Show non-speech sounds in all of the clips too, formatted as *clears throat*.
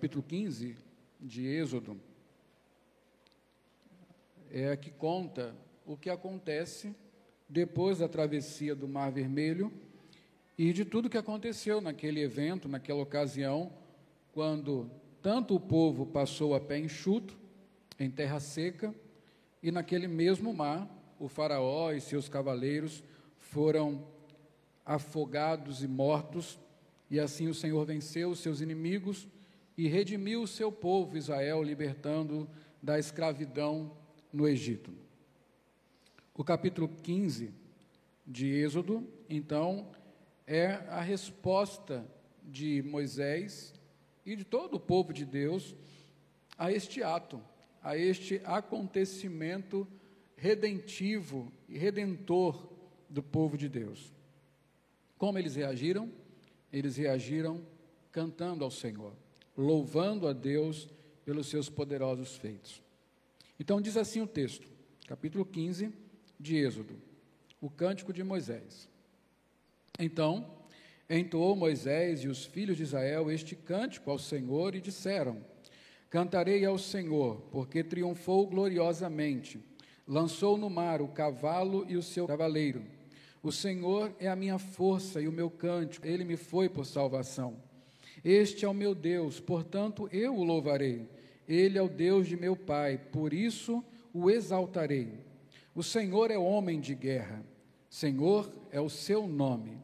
capítulo 15 de Êxodo, é a que conta o que acontece depois da travessia do Mar Vermelho e de tudo que aconteceu naquele evento, naquela ocasião, quando tanto o povo passou a pé enxuto, em terra seca, e naquele mesmo mar, o Faraó e seus cavaleiros foram afogados e mortos, e assim o Senhor venceu os seus inimigos e redimiu o seu povo Israel, libertando da escravidão no Egito. O capítulo 15 de Êxodo, então, é a resposta de Moisés e de todo o povo de Deus a este ato, a este acontecimento redentivo e redentor do povo de Deus. Como eles reagiram? Eles reagiram cantando ao Senhor, louvando a Deus pelos seus poderosos feitos. Então diz assim o texto, capítulo 15 de Êxodo, o cântico de Moisés. Então, entoou Moisés e os filhos de Israel este cântico ao Senhor e disseram: Cantarei ao Senhor, porque triunfou gloriosamente. Lançou no mar o cavalo e o seu cavaleiro. O Senhor é a minha força e o meu cântico, ele me foi por salvação. Este é o meu Deus, portanto eu o louvarei. Ele é o Deus de meu pai, por isso o exaltarei. O Senhor é homem de guerra, Senhor é o seu nome.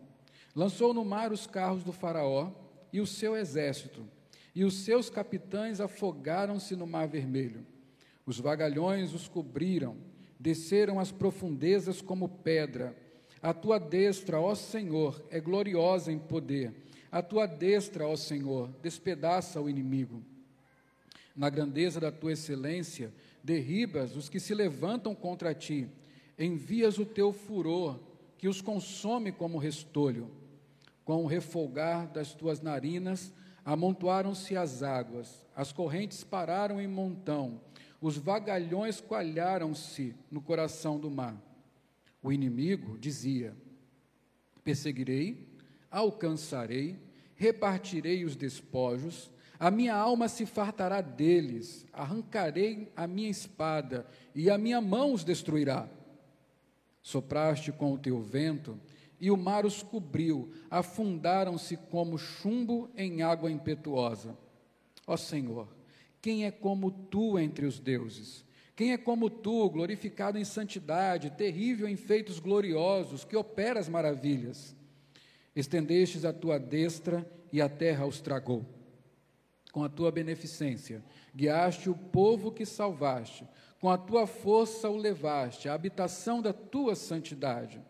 Lançou no mar os carros do Faraó e o seu exército, e os seus capitães afogaram-se no mar vermelho. Os vagalhões os cobriram, desceram as profundezas como pedra. A tua destra, ó Senhor, é gloriosa em poder. A tua destra, ó Senhor, despedaça o inimigo. Na grandeza da tua excelência, derribas os que se levantam contra ti. Envias o teu furor, que os consome como restolho. Com o refolgar das tuas narinas, amontoaram-se as águas, as correntes pararam em montão, os vagalhões coalharam-se no coração do mar. O inimigo dizia: Perseguirei, alcançarei, repartirei os despojos, a minha alma se fartará deles, arrancarei a minha espada, e a minha mão os destruirá. Sopraste com o teu vento, e o mar os cobriu, afundaram-se como chumbo em água impetuosa. Ó Senhor, quem é como tu entre os deuses? Quem é como tu, glorificado em santidade, terrível em feitos gloriosos, que operas maravilhas? Estendestes a tua destra e a terra os tragou. Com a tua beneficência, guiaste o povo que salvaste, com a tua força o levaste, à habitação da tua santidade.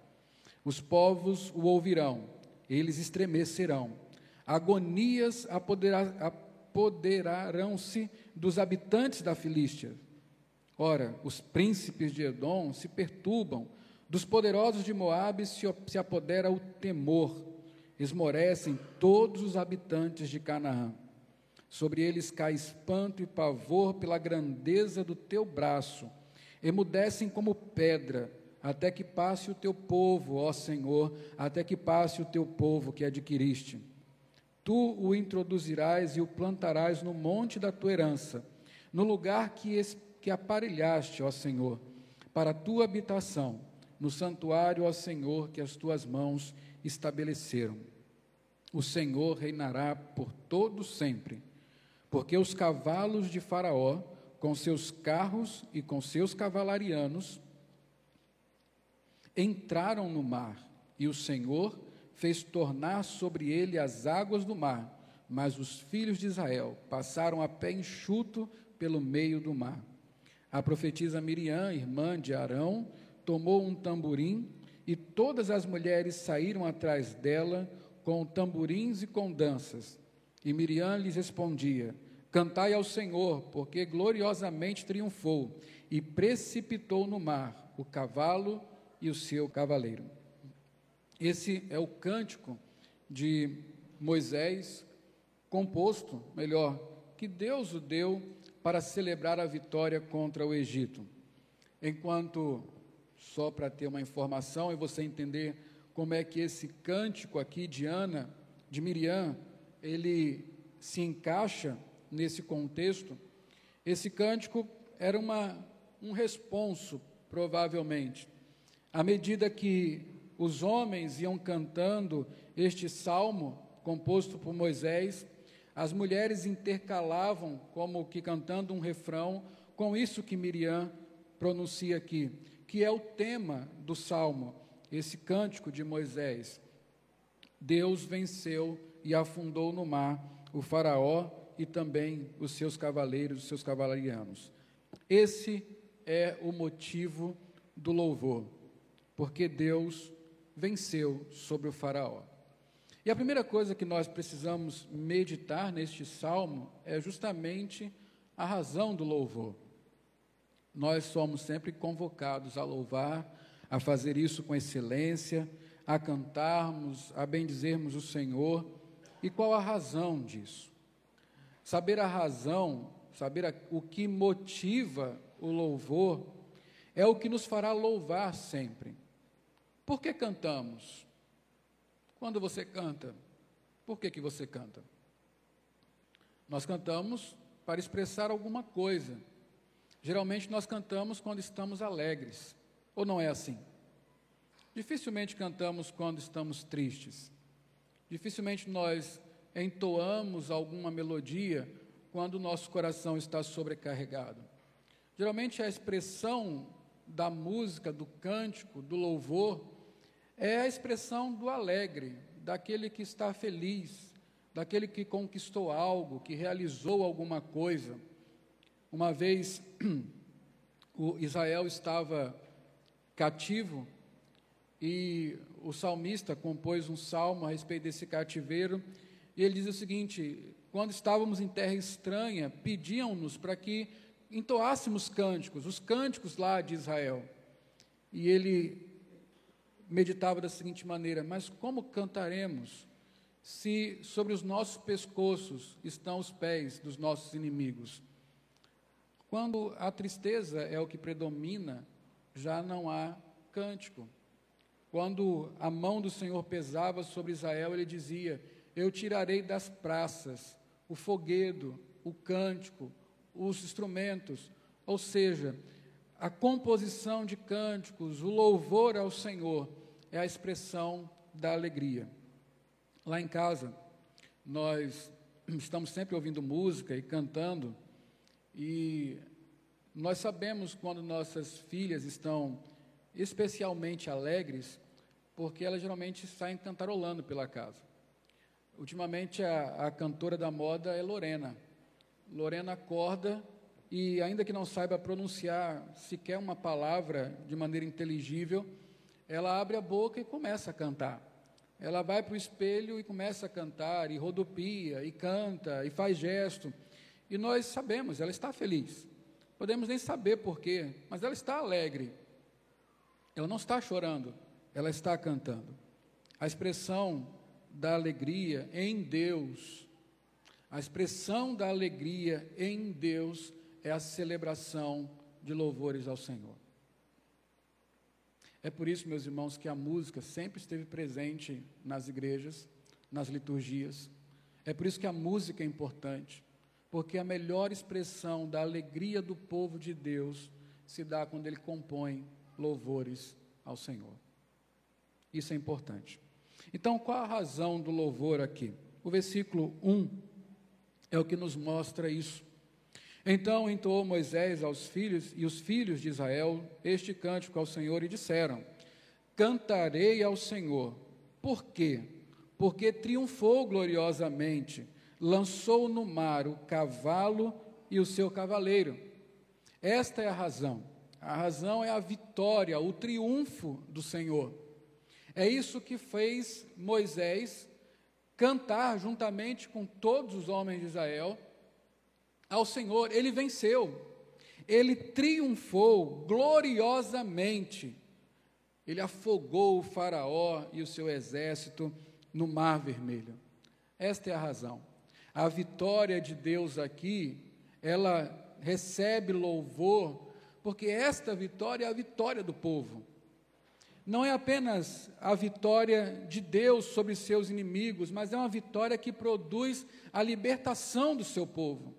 Os povos o ouvirão, eles estremecerão. Agonias apoderarão-se dos habitantes da Filístia. Ora, os príncipes de Edom se perturbam, dos poderosos de Moabe se, se apodera o temor, esmorecem todos os habitantes de Canaã. Sobre eles cai espanto e pavor pela grandeza do teu braço, emudecem como pedra, até que passe o teu povo, ó Senhor, até que passe o teu povo que adquiriste. Tu o introduzirás e o plantarás no monte da tua herança, no lugar que, que aparelhaste, ó Senhor, para a tua habitação, no santuário, ó Senhor, que as tuas mãos estabeleceram. O Senhor reinará por todo sempre, porque os cavalos de Faraó, com seus carros e com seus cavalarianos, entraram no mar, e o Senhor fez tornar sobre ele as águas do mar, mas os filhos de Israel passaram a pé enxuto pelo meio do mar. A profetisa Miriam, irmã de Arão, tomou um tamborim e todas as mulheres saíram atrás dela com tamborins e com danças. E Miriam lhes respondia: Cantai ao Senhor, porque gloriosamente triunfou e precipitou no mar o cavalo e o seu cavaleiro. Esse é o cântico de Moisés, composto, melhor, que Deus o deu para celebrar a vitória contra o Egito. Enquanto, só para ter uma informação e você entender como é que esse cântico aqui de Ana, de Miriam, ele se encaixa nesse contexto, esse cântico era uma, um responso, provavelmente. À medida que os homens iam cantando este salmo, composto por Moisés, as mulheres intercalavam, como que cantando um refrão, com isso que Miriam pronuncia aqui, que é o tema do salmo, esse cântico de Moisés. Deus venceu e afundou no mar o Faraó e também os seus cavaleiros, os seus cavalarianos. Esse é o motivo do louvor, porque Deus venceu sobre o Faraó. E a primeira coisa que nós precisamos meditar neste salmo é justamente a razão do louvor. Nós somos sempre convocados a louvar, a fazer isso com excelência, a cantarmos, a bendizermos o Senhor. E qual a razão disso? Saber a razão, saber a, o que motiva o louvor, é o que nos fará louvar sempre. Por que cantamos? Quando você canta, por que, que você canta? Nós cantamos para expressar alguma coisa. Geralmente nós cantamos quando estamos alegres, ou não é assim? Dificilmente cantamos quando estamos tristes. Dificilmente nós entoamos alguma melodia quando o nosso coração está sobrecarregado. Geralmente a expressão da música, do cântico, do louvor, é a expressão do alegre, daquele que está feliz, daquele que conquistou algo, que realizou alguma coisa. Uma vez *clears throat* o Israel estava cativo e o salmista compôs um salmo a respeito desse cativeiro, e ele diz o seguinte: quando estávamos em terra estranha, pediam-nos para que entoássemos cânticos, os cânticos lá de Israel. E ele meditava da seguinte maneira: Mas como cantaremos se sobre os nossos pescoços estão os pés dos nossos inimigos? Quando a tristeza é o que predomina, já não há cântico. Quando a mão do Senhor pesava sobre Israel, ele dizia: Eu tirarei das praças o foguedo, o cântico, os instrumentos. Ou seja, a composição de cânticos, o louvor ao Senhor, é a expressão da alegria. Lá em casa, nós *clears throat* estamos sempre ouvindo música e cantando, e nós sabemos quando nossas filhas estão especialmente alegres, porque elas geralmente saem cantarolando pela casa. Ultimamente, a, a cantora da moda é Lorena. Lorena acorda e, ainda que não saiba pronunciar sequer uma palavra de maneira inteligível, ela abre a boca e começa a cantar. Ela vai para o espelho e começa a cantar, e rodopia, e canta, e faz gesto. E nós sabemos, ela está feliz. Podemos nem saber porquê, mas ela está alegre. Ela não está chorando, ela está cantando. A expressão da alegria em Deus, a expressão da alegria em Deus é a celebração de louvores ao Senhor. É por isso, meus irmãos, que a música sempre esteve presente nas igrejas, nas liturgias. É por isso que a música é importante, porque a melhor expressão da alegria do povo de Deus se dá quando ele compõe louvores ao Senhor. Isso é importante. Então, qual a razão do louvor aqui? O versículo 1 é o que nos mostra isso. Então entoou Moisés aos filhos e os filhos de Israel este cântico ao Senhor e disseram: Cantarei ao Senhor. Por quê? Porque triunfou gloriosamente, lançou no mar o cavalo e o seu cavaleiro. Esta é a razão. A razão é a vitória, o triunfo do Senhor. É isso que fez Moisés cantar juntamente com todos os homens de Israel ao Senhor, ele venceu, ele triunfou gloriosamente. Ele afogou o Faraó e o seu exército no Mar Vermelho. Esta é a razão. A vitória de Deus aqui, ela recebe louvor, porque esta vitória é a vitória do povo. Não é apenas a vitória de Deus sobre seus inimigos, mas é uma vitória que produz a libertação do seu povo.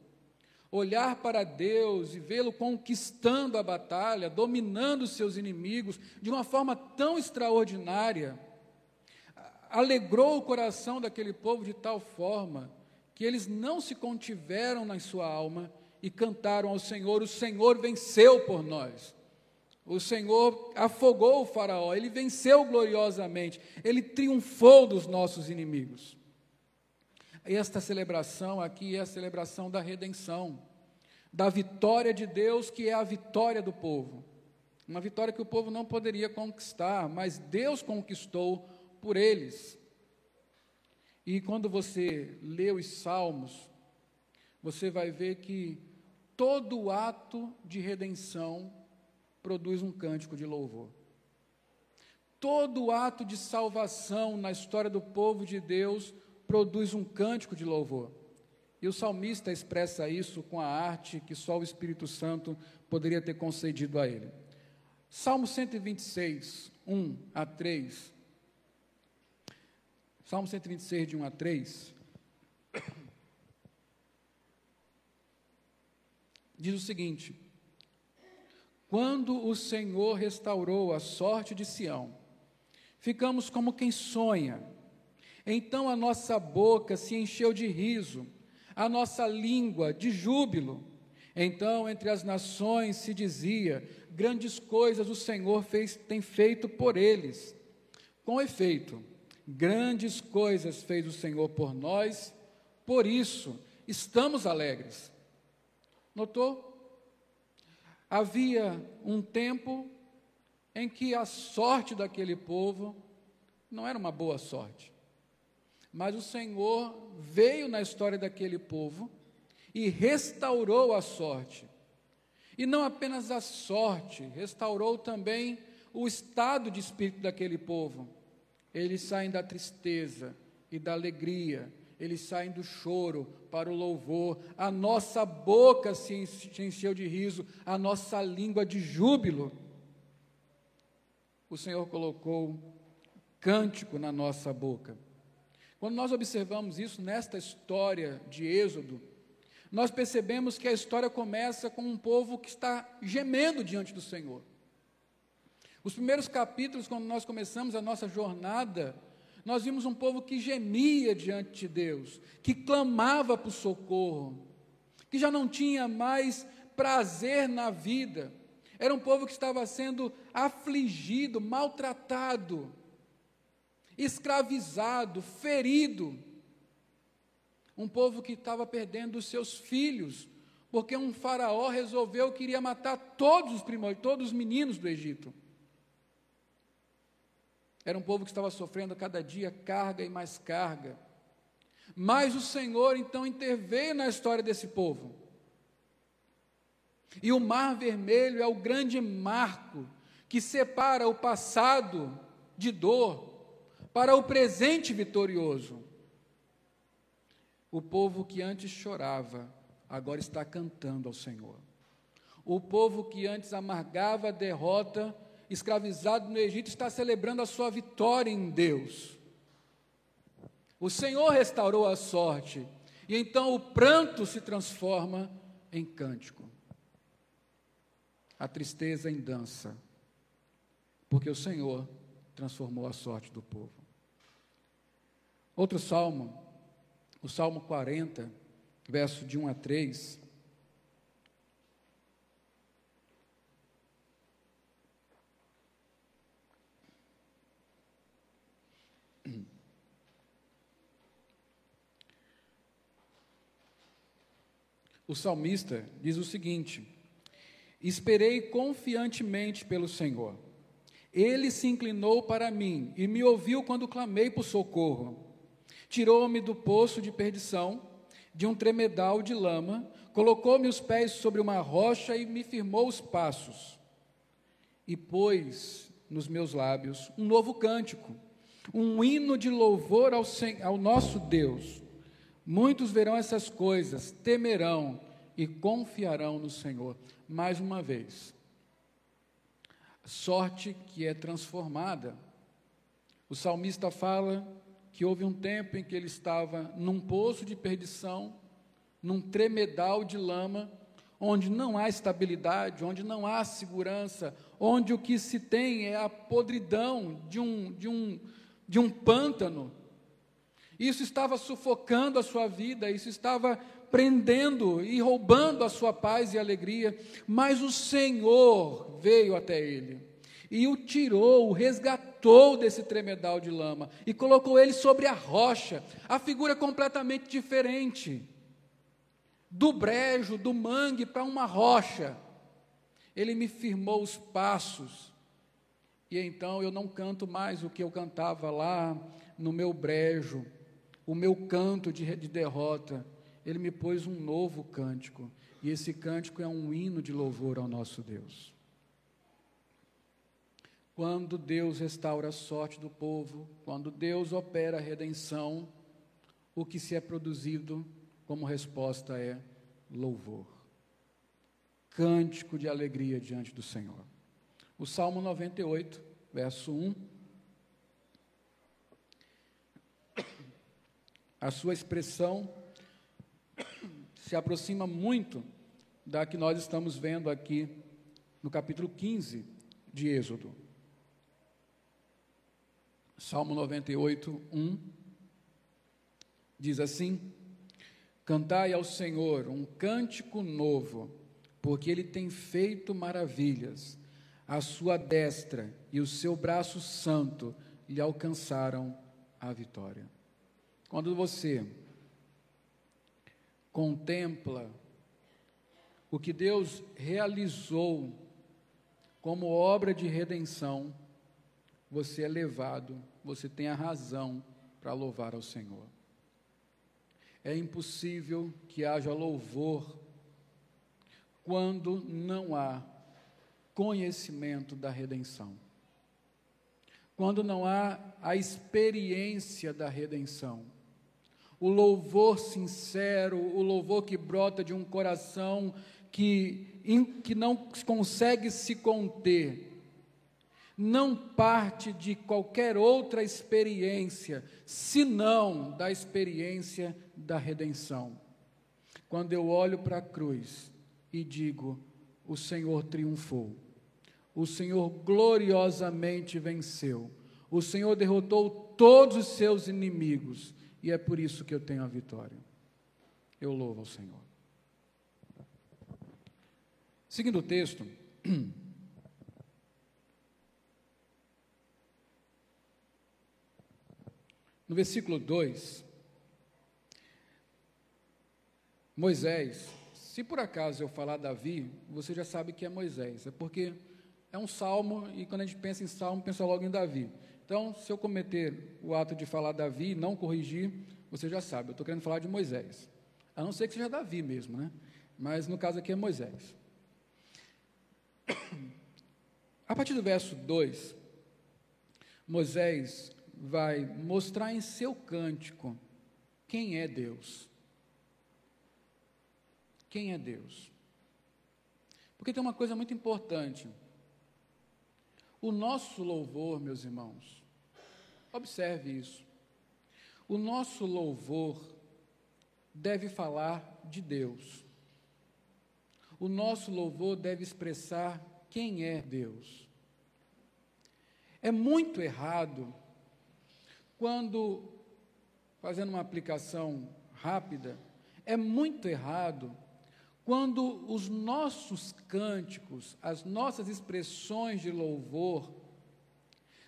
olhar para Deus e vê-lo conquistando a batalha, dominando seus inimigos de uma forma tão extraordinária, alegrou o coração daquele povo de tal forma que eles não se contiveram na sua alma e cantaram ao Senhor: O Senhor venceu por nós. O Senhor afogou o Faraó, ele venceu gloriosamente, ele triunfou dos nossos inimigos. Esta celebração aqui é a celebração da redenção, da vitória de Deus, que é a vitória do povo. Uma vitória que o povo não poderia conquistar, mas Deus conquistou por eles. E quando você lê os Salmos, você vai ver que todo ato de redenção produz um cântico de louvor. Todo ato de salvação na história do povo de Deus produz um cântico de louvor. E o salmista expressa isso com a arte que só o Espírito Santo poderia ter concedido a ele. Salmo 126, 1 a 3. Salmo 126, de 1 a 3. Diz o seguinte: Quando o Senhor restaurou a sorte de Sião, ficamos como quem sonha então a nossa boca se encheu de riso, a nossa língua de júbilo. Então entre as nações se dizia: grandes coisas o Senhor fez, tem feito por eles. Com efeito, grandes coisas fez o Senhor por nós, por isso estamos alegres. Notou? Havia um tempo em que a sorte daquele povo não era uma boa sorte. Mas o Senhor veio na história daquele povo e restaurou a sorte. E não apenas a sorte, restaurou também o estado de espírito daquele povo. Eles saem da tristeza e da alegria, eles saem do choro para o louvor. A nossa boca se encheu de riso, a nossa língua de júbilo. O Senhor colocou cântico na nossa boca. Quando nós observamos isso nesta história de Êxodo, nós percebemos que a história começa com um povo que está gemendo diante do Senhor. Os primeiros capítulos, quando nós começamos a nossa jornada, nós vimos um povo que gemia diante de Deus, que clamava por socorro, que já não tinha mais prazer na vida. Era um povo que estava sendo afligido, maltratado, escravizado, ferido. Um povo que estava perdendo os seus filhos, porque um faraó resolveu que iria matar todos os primórdios, todos os meninos do Egito. Era um povo que estava sofrendo cada dia carga e mais carga. Mas o Senhor então interveio na história desse povo. E o Mar Vermelho é o grande marco que separa o passado de dor para o presente vitorioso. O povo que antes chorava, agora está cantando ao Senhor. O povo que antes amargava a derrota, escravizado no Egito, está celebrando a sua vitória em Deus. O Senhor restaurou a sorte, e então o pranto se transforma em cântico, a tristeza em dança, porque o Senhor transformou a sorte do povo. Outro salmo, o Salmo 40, verso de 1 a 3. O salmista diz o seguinte: Esperei confiantemente pelo Senhor. Ele se inclinou para mim e me ouviu quando clamei por socorro. Tirou-me do poço de perdição, de um tremedal de lama, colocou-me os pés sobre uma rocha e me firmou os passos. E pôs nos meus lábios um novo cântico, um hino de louvor ao, ao nosso Deus. Muitos verão essas coisas, temerão e confiarão no Senhor. Mais uma vez, sorte que é transformada. O salmista fala que houve um tempo em que ele estava num poço de perdição, num tremedal de lama, onde não há estabilidade, onde não há segurança, onde o que se tem é a podridão de um, de um, de um pântano. Isso estava sufocando a sua vida, isso estava prendendo e roubando a sua paz e alegria, mas o Senhor veio até ele e o tirou, o resgatou desse tremedal de lama e colocou ele sobre a rocha. A figura completamente diferente. Do brejo, do mangue para uma rocha. Ele me firmou os passos. E então eu não canto mais o que eu cantava lá no meu brejo, o meu canto de, de derrota. Ele me pôs um novo cântico. E esse cântico é um hino de louvor ao nosso Deus. Quando Deus restaura a sorte do povo, quando Deus opera a redenção, o que se é produzido como resposta é louvor. Cântico de alegria diante do Senhor. O Salmo 98, verso 1. A sua expressão se aproxima muito da que nós estamos vendo aqui no capítulo 15 de Êxodo. Salmo 98, 1 diz assim: Cantai ao Senhor um cântico novo, porque ele tem feito maravilhas. A sua destra e o seu braço santo lhe alcançaram a vitória. Quando você contempla o que Deus realizou como obra de redenção, você é levado, você tem a razão para louvar ao Senhor. É impossível que haja louvor quando não há conhecimento da redenção. Quando não há a experiência da redenção. O louvor sincero, o louvor que brota de um coração que, que não consegue se conter, não parte de qualquer outra experiência, senão da experiência da redenção. Quando eu olho para a cruz e digo: o Senhor triunfou, o Senhor gloriosamente venceu, o Senhor derrotou todos os seus inimigos, e é por isso que eu tenho a vitória. Eu louvo ao Senhor. Seguindo o texto. *clears throat* No versículo 2, Moisés, se por acaso eu falar Davi, você já sabe que é Moisés, é porque é um salmo e quando a gente pensa em salmo, pensa logo em Davi. Então, se eu cometer o ato de falar Davi e não corrigir, você já sabe, eu estou querendo falar de Moisés. A não ser que seja Davi mesmo, né? Mas no caso aqui é Moisés. A partir do verso 2, Moisés vai mostrar em seu cântico quem é Deus. Quem é Deus? Porque tem uma coisa muito importante. O nosso louvor, meus irmãos, observe isso. O nosso louvor deve falar de Deus. O nosso louvor deve expressar quem é Deus. É muito errado quando, fazendo uma aplicação rápida, é muito errado quando os nossos cânticos, as nossas expressões de louvor,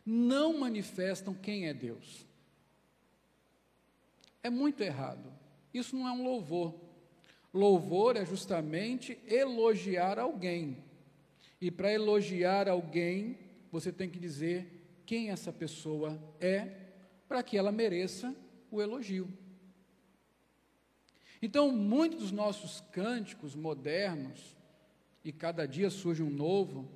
não manifestam quem é Deus. É muito errado. Isso não é um louvor. Louvor é justamente elogiar alguém. E para elogiar alguém, você tem que dizer quem essa pessoa é para que ela mereça o elogio. Então, muitos dos nossos cânticos modernos, e cada dia surge um novo,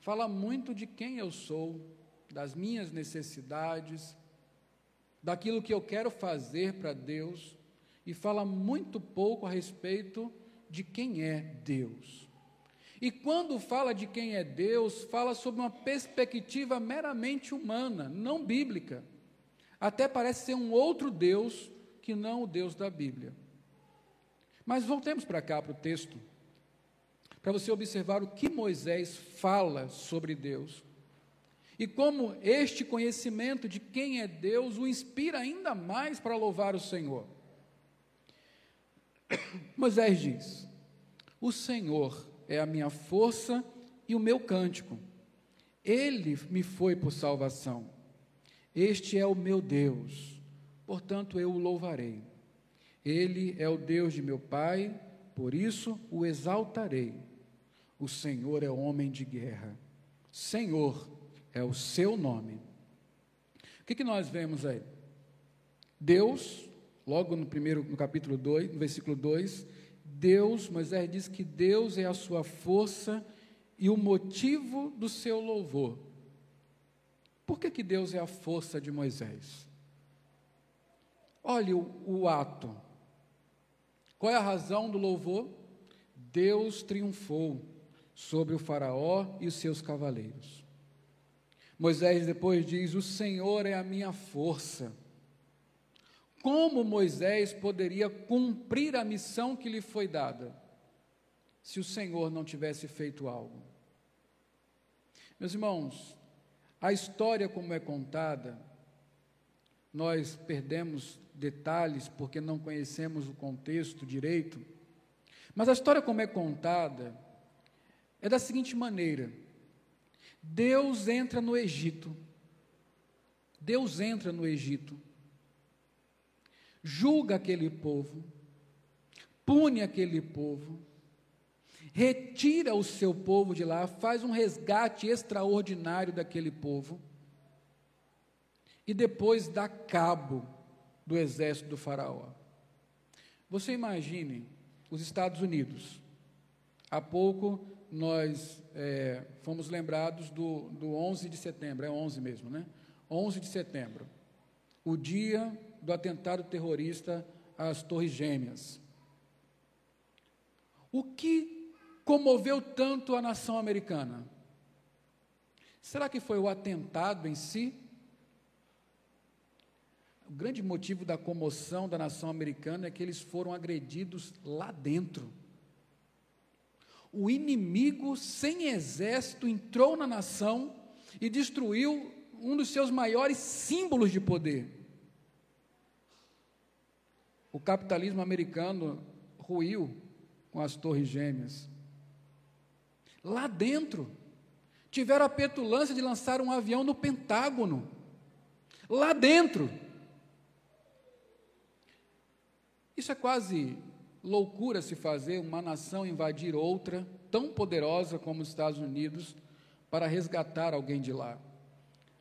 fala muito de quem eu sou, das minhas necessidades, daquilo que eu quero fazer para Deus, e fala muito pouco a respeito de quem é Deus. E quando fala de quem é Deus, fala sob uma perspectiva meramente humana, não bíblica até parece ser um outro Deus que não o Deus da Bíblia. Mas voltemos para cá, para o texto, para você observar o que Moisés fala sobre Deus e como este conhecimento de quem é Deus o inspira ainda mais para louvar o Senhor. *coughs* Moisés diz: O Senhor é a minha força e o meu cântico. Ele me foi por salvação. Este é o meu Deus, portanto eu o louvarei. Ele é o Deus de meu pai, por isso o exaltarei. O Senhor é homem de guerra. Senhor é o seu nome. O que, que nós vemos aí? Deus, logo no primeiro, no capítulo 2, no versículo 2, Deus, Moisés diz que Deus é a sua força e o motivo do seu louvor. Por que, que Deus é a força de Moisés? Olhe o, o ato. Qual é a razão do louvor? Deus triunfou sobre o Faraó e os seus cavaleiros. Moisés depois diz: O Senhor é a minha força. Como Moisés poderia cumprir a missão que lhe foi dada se o Senhor não tivesse feito algo? Meus irmãos, a história como é contada, nós perdemos detalhes porque não conhecemos o contexto direito, mas a história como é contada é da seguinte maneira: Deus entra no Egito. Deus entra no Egito. Julga aquele povo. Pune aquele povo. Retira o seu povo de lá, faz um resgate extraordinário daquele povo. E depois dá cabo do exército do Faraó. Você imagine os Estados Unidos. Há pouco nós é, fomos lembrados do, do 11 de setembro, é 11 mesmo, né? 11 de setembro, o dia do atentado terrorista às Torres Gêmeas. O que comoveu tanto a nação americana? Será que foi o atentado em si? O grande motivo da comoção da nação americana é que eles foram agredidos lá dentro o inimigo sem exército entrou na nação e destruiu um dos seus maiores símbolos de poder. O capitalismo americano ruiu com as Torres Gêmeas. Lá dentro, tiveram a petulância de lançar um avião no Pentágono. Lá dentro. Isso é quase loucura se fazer uma nação invadir outra, tão poderosa como os Estados Unidos, para resgatar alguém de lá.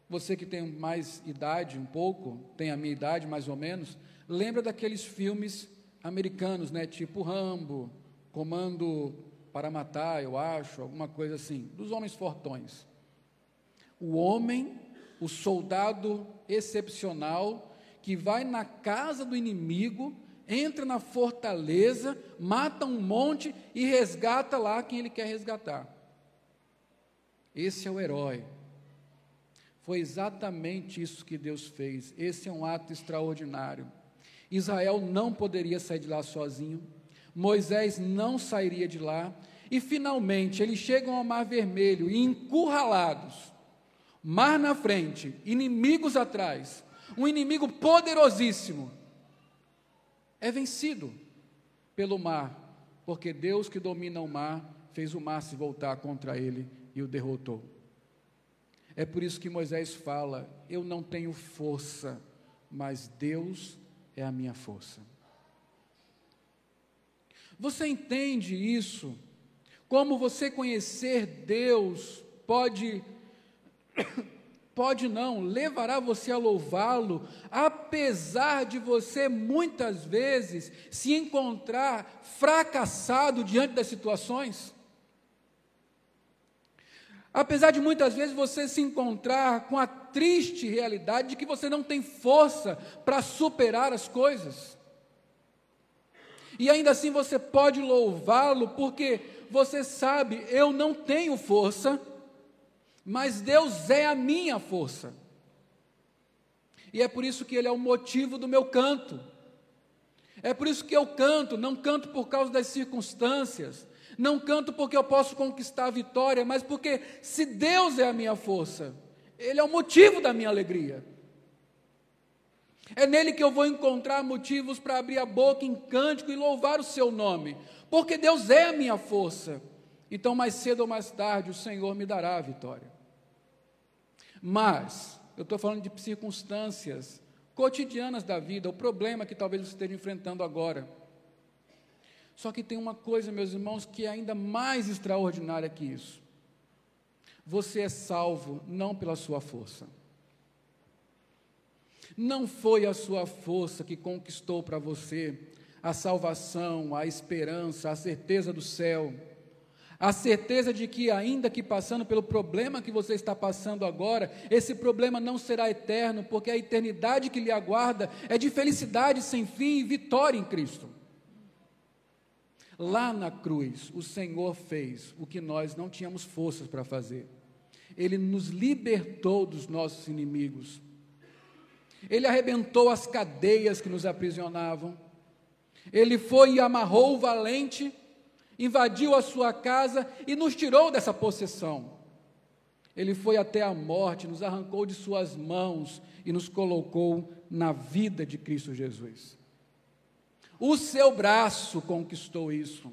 Você que tem mais idade, um pouco, tem a minha idade mais ou menos, lembra daqueles filmes americanos, né, tipo Rambo, Comando para Matar, eu acho, alguma coisa assim, dos homens fortões. O homem, o soldado excepcional, que vai na casa do inimigo entra na fortaleza, mata um monte e resgata lá quem ele quer resgatar. Esse é o herói. Foi exatamente isso que Deus fez. Esse é um ato extraordinário. Israel não poderia sair de lá sozinho. Moisés não sairia de lá. E finalmente eles chegam ao Mar Vermelho e encurralados. Mar na frente, inimigos atrás. Um inimigo poderosíssimo é vencido pelo mar, porque Deus que domina o mar fez o mar se voltar contra ele e o derrotou. É por isso que Moisés fala: Eu não tenho força, mas Deus é a minha força. Você entende isso? Como você conhecer Deus pode pode não, levará você a louvá-lo, apesar de você muitas vezes se encontrar fracassado diante das situações. Apesar de muitas vezes você se encontrar com a triste realidade de que você não tem força para superar as coisas. E ainda assim você pode louvá-lo, porque você sabe, eu não tenho força mas Deus é a minha força. E é por isso que Ele é o motivo do meu canto. É por isso que eu canto, não canto por causa das circunstâncias, não canto porque eu posso conquistar a vitória, mas porque se Deus é a minha força, Ele é o motivo da minha alegria. É nele que eu vou encontrar motivos para abrir a boca em cântico e louvar o seu nome, porque Deus é a minha força. Então, mais cedo ou mais tarde, o Senhor me dará a vitória. Mas, eu estou falando de circunstâncias cotidianas da vida, o problema que talvez você esteja enfrentando agora. Só que tem uma coisa, meus irmãos, que é ainda mais extraordinária que isso. Você é salvo não pela sua força. Não foi a sua força que conquistou para você a salvação, a esperança, a certeza do céu. A certeza de que, ainda que passando pelo problema que você está passando agora, esse problema não será eterno, porque a eternidade que lhe aguarda é de felicidade sem fim e vitória em Cristo. Lá na cruz, o Senhor fez o que nós não tínhamos forças para fazer. Ele nos libertou dos nossos inimigos. Ele arrebentou as cadeias que nos aprisionavam. Ele foi e amarrou o valente invadiu a sua casa e nos tirou dessa possessão. Ele foi até a morte, nos arrancou de suas mãos e nos colocou na vida de Cristo Jesus. O seu braço conquistou isso.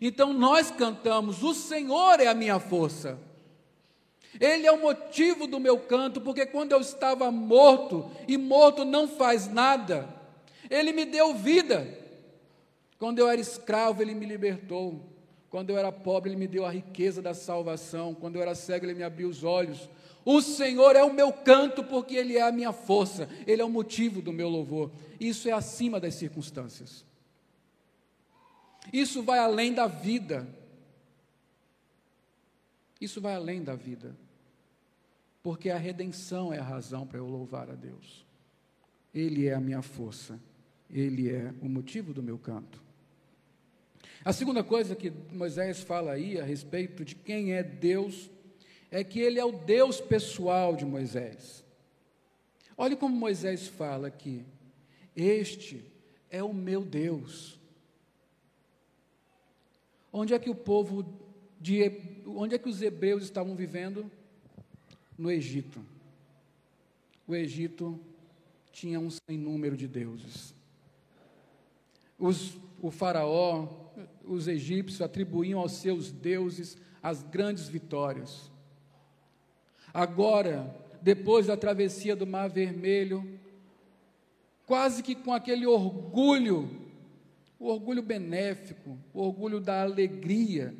Então nós cantamos: O Senhor é a minha força. Ele é o motivo do meu canto, porque quando eu estava morto, e morto não faz nada, Ele me deu vida. Quando eu era escravo, Ele me libertou. Quando eu era pobre, Ele me deu a riqueza da salvação. Quando eu era cego, Ele me abriu os olhos. O Senhor é o meu canto, porque Ele é a minha força, Ele é o motivo do meu louvor. Isso é acima das circunstâncias. Isso vai além da vida. Isso vai além da vida. Porque a redenção é a razão para eu louvar a Deus. Ele é a minha força. Ele é o motivo do meu canto. A segunda coisa que Moisés fala aí a respeito de quem é Deus é que ele é o Deus pessoal de Moisés. Olhe como Moisés fala aqui: Este é o meu Deus. Onde é que o povo de onde é que os hebreus estavam vivendo? No Egito. O Egito tinha um sem número de deuses. Os, o faraó os egípcios atribuíam aos seus deuses as grandes vitórias. Agora, depois da travessia do Mar Vermelho, quase que com aquele orgulho, o orgulho benéfico, o orgulho da alegria,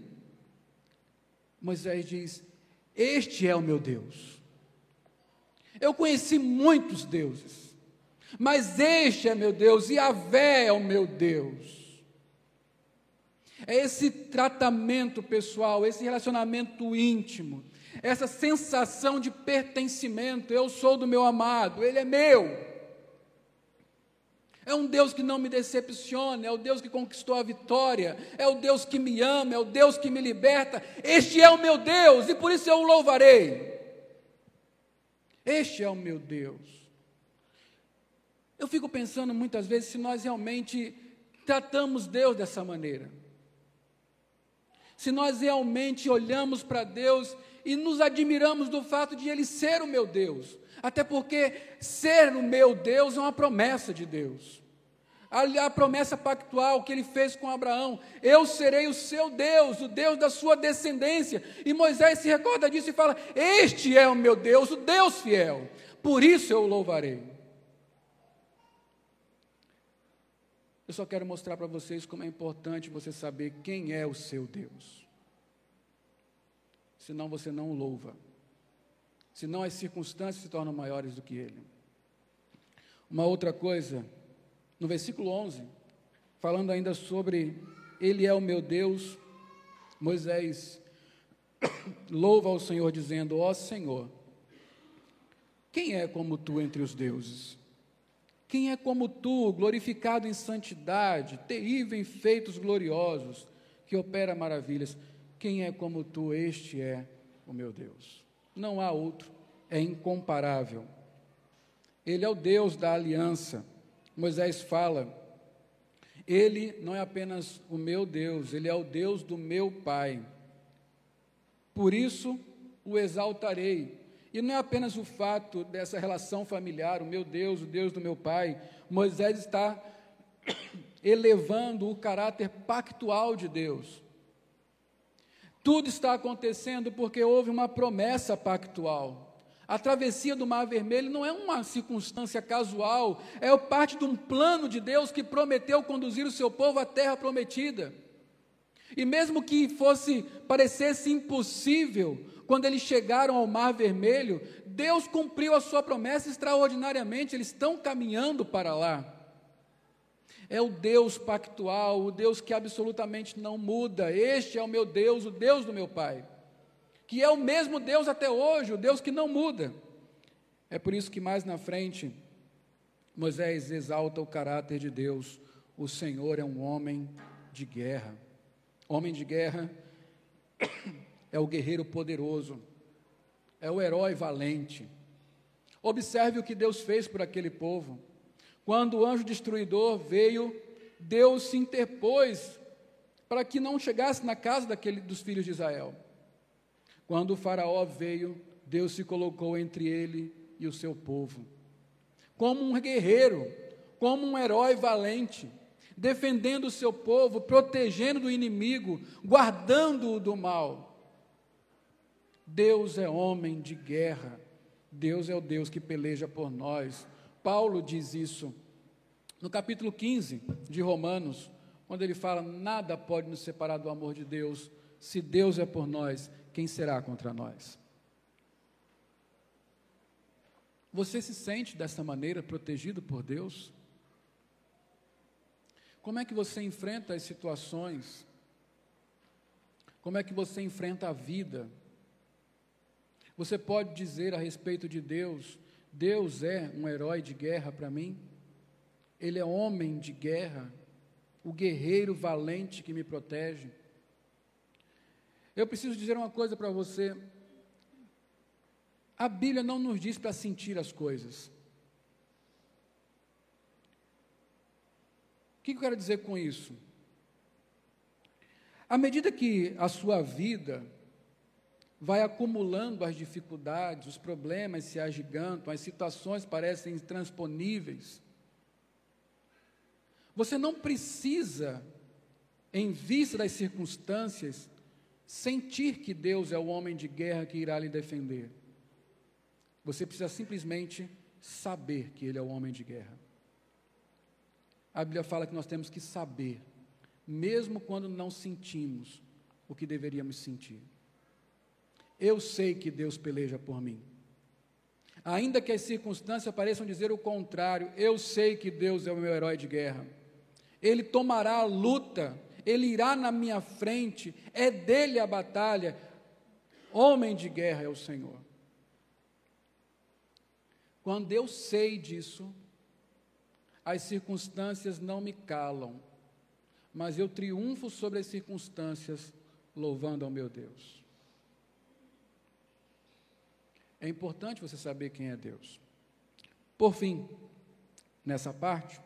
Moisés diz: Este é o meu Deus. Eu conheci muitos deuses, mas este é meu Deus, e a Vé é o meu Deus. É esse tratamento pessoal, esse relacionamento íntimo, essa sensação de pertencimento. Eu sou do meu amado, ele é meu. É um Deus que não me decepciona, é o Deus que conquistou a vitória, é o Deus que me ama, é o Deus que me liberta. Este é o meu Deus e por isso eu o louvarei. Este é o meu Deus. Eu fico pensando muitas vezes se nós realmente tratamos Deus dessa maneira se nós realmente olhamos para Deus e nos admiramos do fato de Ele ser o meu Deus, até porque ser o meu Deus é uma promessa de Deus. A, a promessa pactual que ele fez com Abraão: Eu serei o seu Deus, o Deus da sua descendência. E Moisés se recorda disso e fala: Este é o meu Deus, o Deus fiel, por isso eu o louvarei. Eu só quero mostrar para vocês como é importante você saber quem é o seu Deus. Senão você não o louva. Senão as circunstâncias se tornam maiores do que ele. Uma outra coisa, no versículo 11, falando ainda sobre Ele é o meu Deus, Moisés *coughs* louva ao Senhor, dizendo: Ó Senhor, quem é como tu entre os deuses? Quem é como tu, glorificado em santidade, terrível em feitos gloriosos, que opera maravilhas? Quem é como tu? Este é o meu Deus. Não há outro, é incomparável. Ele é o Deus da aliança. Moisés fala Ele não é apenas o meu Deus, ele é o Deus do meu Pai. Por isso o exaltarei. E não é apenas o fato dessa relação familiar, o meu Deus, o Deus do meu Pai. Moisés está *coughs* elevando o caráter pactual de Deus. Tudo está acontecendo porque houve uma promessa pactual. A travessia do Mar Vermelho não é uma circunstância casual, é parte de um plano de Deus que prometeu conduzir o seu povo à terra prometida. E mesmo que fosse parecesse impossível, quando eles chegaram ao Mar Vermelho, Deus cumpriu a sua promessa extraordinariamente, eles estão caminhando para lá. É o Deus pactual, o Deus que absolutamente não muda. Este é o meu Deus, o Deus do meu Pai que é o mesmo Deus até hoje, o Deus que não muda. É por isso que mais na frente, Moisés exalta o caráter de Deus. O Senhor é um homem de guerra. Homem de guerra é o guerreiro poderoso, é o herói valente. Observe o que Deus fez por aquele povo. Quando o anjo destruidor veio, Deus se interpôs para que não chegasse na casa daquele, dos filhos de Israel. Quando o Faraó veio, Deus se colocou entre ele e o seu povo, como um guerreiro, como um herói valente, defendendo o seu povo, protegendo do inimigo, guardando-o do mal. Deus é homem de guerra, Deus é o Deus que peleja por nós. Paulo diz isso no capítulo 15 de Romanos, quando ele fala: Nada pode nos separar do amor de Deus, se Deus é por nós, quem será contra nós? Você se sente dessa maneira protegido por Deus? Como é que você enfrenta as situações? Como é que você enfrenta a vida? Você pode dizer a respeito de Deus: Deus é um herói de guerra para mim? Ele é homem de guerra, o guerreiro valente que me protege. Eu preciso dizer uma coisa para você. A Bíblia não nos diz para sentir as coisas. O que eu quero dizer com isso? À medida que a sua vida vai acumulando as dificuldades, os problemas se agigantam, as situações parecem intransponíveis, você não precisa, em vista das circunstâncias, sentir que Deus é o homem de guerra que irá lhe defender. Você precisa simplesmente saber que Ele é o homem de guerra. A Bíblia fala que nós temos que saber, mesmo quando não sentimos o que deveríamos sentir. Eu sei que Deus peleja por mim. Ainda que as circunstâncias pareçam dizer o contrário, eu sei que Deus é o meu herói de guerra. Ele tomará a luta ele irá na minha frente, é dele a batalha. Homem de guerra é o Senhor. Quando eu sei disso, as circunstâncias não me calam, mas eu triunfo sobre as circunstâncias, louvando ao meu Deus. É importante você saber quem é Deus. Por fim, nessa parte,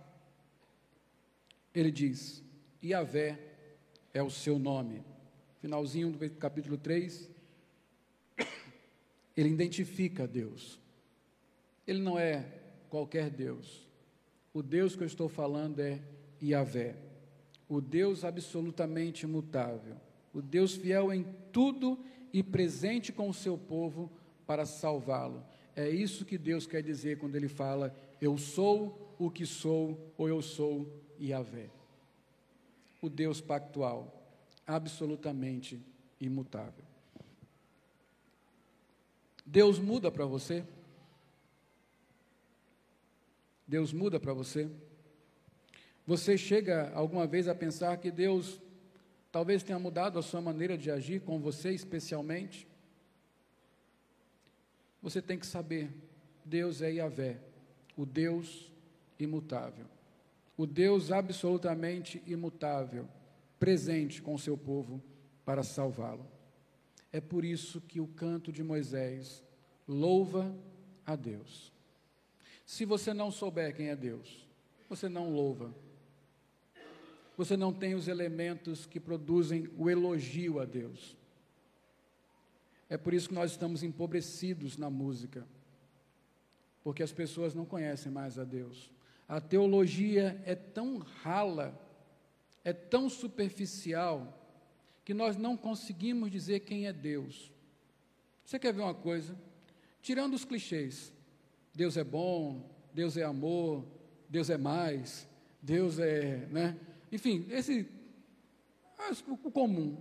ele diz: Yahvé é o seu nome. Finalzinho do capítulo 3, ele identifica Deus. Ele não é qualquer Deus. O Deus que eu estou falando é Yahvé, o Deus absolutamente imutável, o Deus fiel em tudo e presente com o seu povo para salvá-lo. É isso que Deus quer dizer quando ele fala: Eu sou o que sou, ou eu sou Yahvé o Deus pactual, absolutamente imutável. Deus muda para você? Deus muda para você? Você chega alguma vez a pensar que Deus talvez tenha mudado a sua maneira de agir com você especialmente? Você tem que saber, Deus é Yahvé, o Deus imutável o Deus absolutamente imutável, presente com o seu povo para salvá-lo. É por isso que o canto de Moisés louva a Deus. Se você não souber quem é Deus, você não louva. você não tem os elementos que produzem o elogio a Deus. É por isso que nós estamos empobrecidos na música, porque as pessoas não conhecem mais a Deus. A teologia é tão rala, é tão superficial, que nós não conseguimos dizer quem é Deus. Você quer ver uma coisa? Tirando os clichês, Deus é bom, Deus é amor, Deus é mais, Deus é, né? Enfim, esse o comum.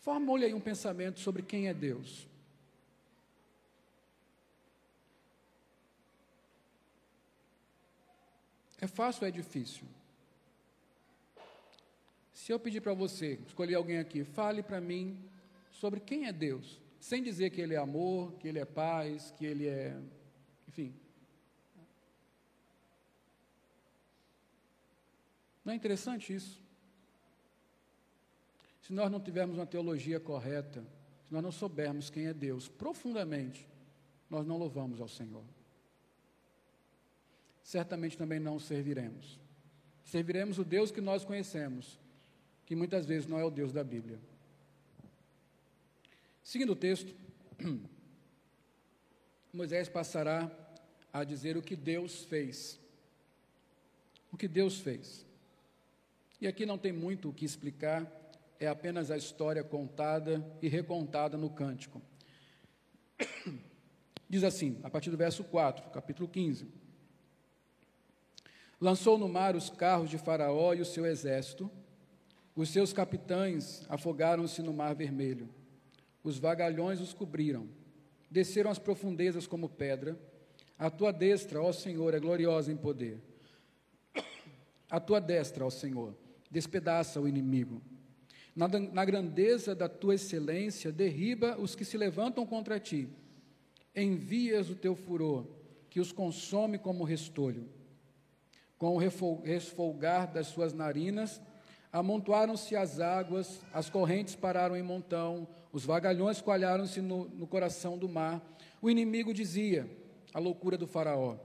Formule aí um pensamento sobre quem é Deus. É fácil ou é difícil? Se eu pedir para você, escolher alguém aqui, fale para mim sobre quem é Deus, sem dizer que Ele é amor, que Ele é paz, que Ele é. Enfim. Não é interessante isso? Se nós não tivermos uma teologia correta, se nós não soubermos quem é Deus profundamente, nós não louvamos ao Senhor. Certamente também não serviremos. Serviremos o Deus que nós conhecemos, que muitas vezes não é o Deus da Bíblia. Seguindo o texto, *clears throat* Moisés passará a dizer o que Deus fez. O que Deus fez. E aqui não tem muito o que explicar, é apenas a história contada e recontada no cântico. *clears throat* Diz assim, a partir do verso 4, capítulo 15: Lançou no mar os carros de Faraó e o seu exército, os seus capitães afogaram-se no mar vermelho, os vagalhões os cobriram, desceram as profundezas como pedra. A tua destra, ó Senhor, é gloriosa em poder. A tua destra, ó Senhor, despedaça o inimigo. Na, na grandeza da tua excelência, derriba os que se levantam contra ti. Envias o teu furor, que os consome como restolho. Com o resfolgar das suas narinas, amontoaram-se as águas, as correntes pararam em montão, os vagalhões coalharam-se no, no coração do mar. O inimigo dizia, a loucura do Faraó: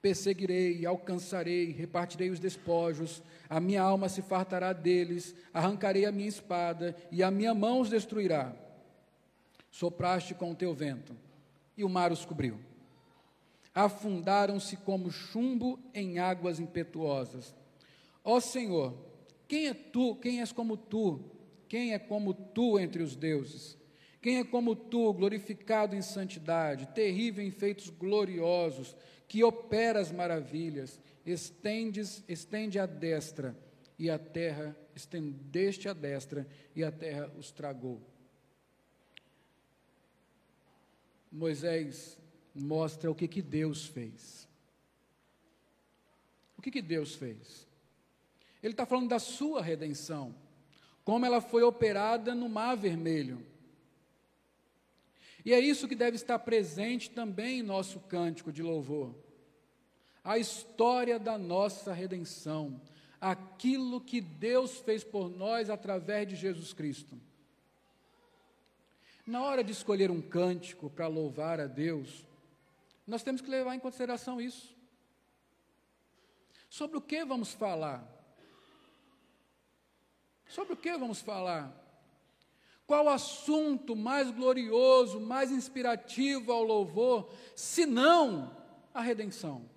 Perseguirei, alcançarei, repartirei os despojos, a minha alma se fartará deles, arrancarei a minha espada, e a minha mão os destruirá. Sopraste com o teu vento, e o mar os cobriu. Afundaram-se como chumbo em águas impetuosas. Ó Senhor, quem é tu, quem és como tu, quem é como tu entre os deuses? Quem é como tu, glorificado em santidade, terrível em feitos gloriosos, que opera as maravilhas, estendes, estende a destra, e a terra, estendeste a destra, e a terra os tragou. Moisés mostra o que, que Deus fez. O que, que Deus fez? Ele está falando da sua redenção, como ela foi operada no Mar Vermelho. E é isso que deve estar presente também em nosso cântico de louvor. A história da nossa redenção, aquilo que Deus fez por nós através de Jesus Cristo. Na hora de escolher um cântico para louvar a Deus, nós temos que levar em consideração isso. Sobre o que vamos falar? Sobre o que vamos falar? Qual assunto mais glorioso, mais inspirativo ao louvor, se não a redenção?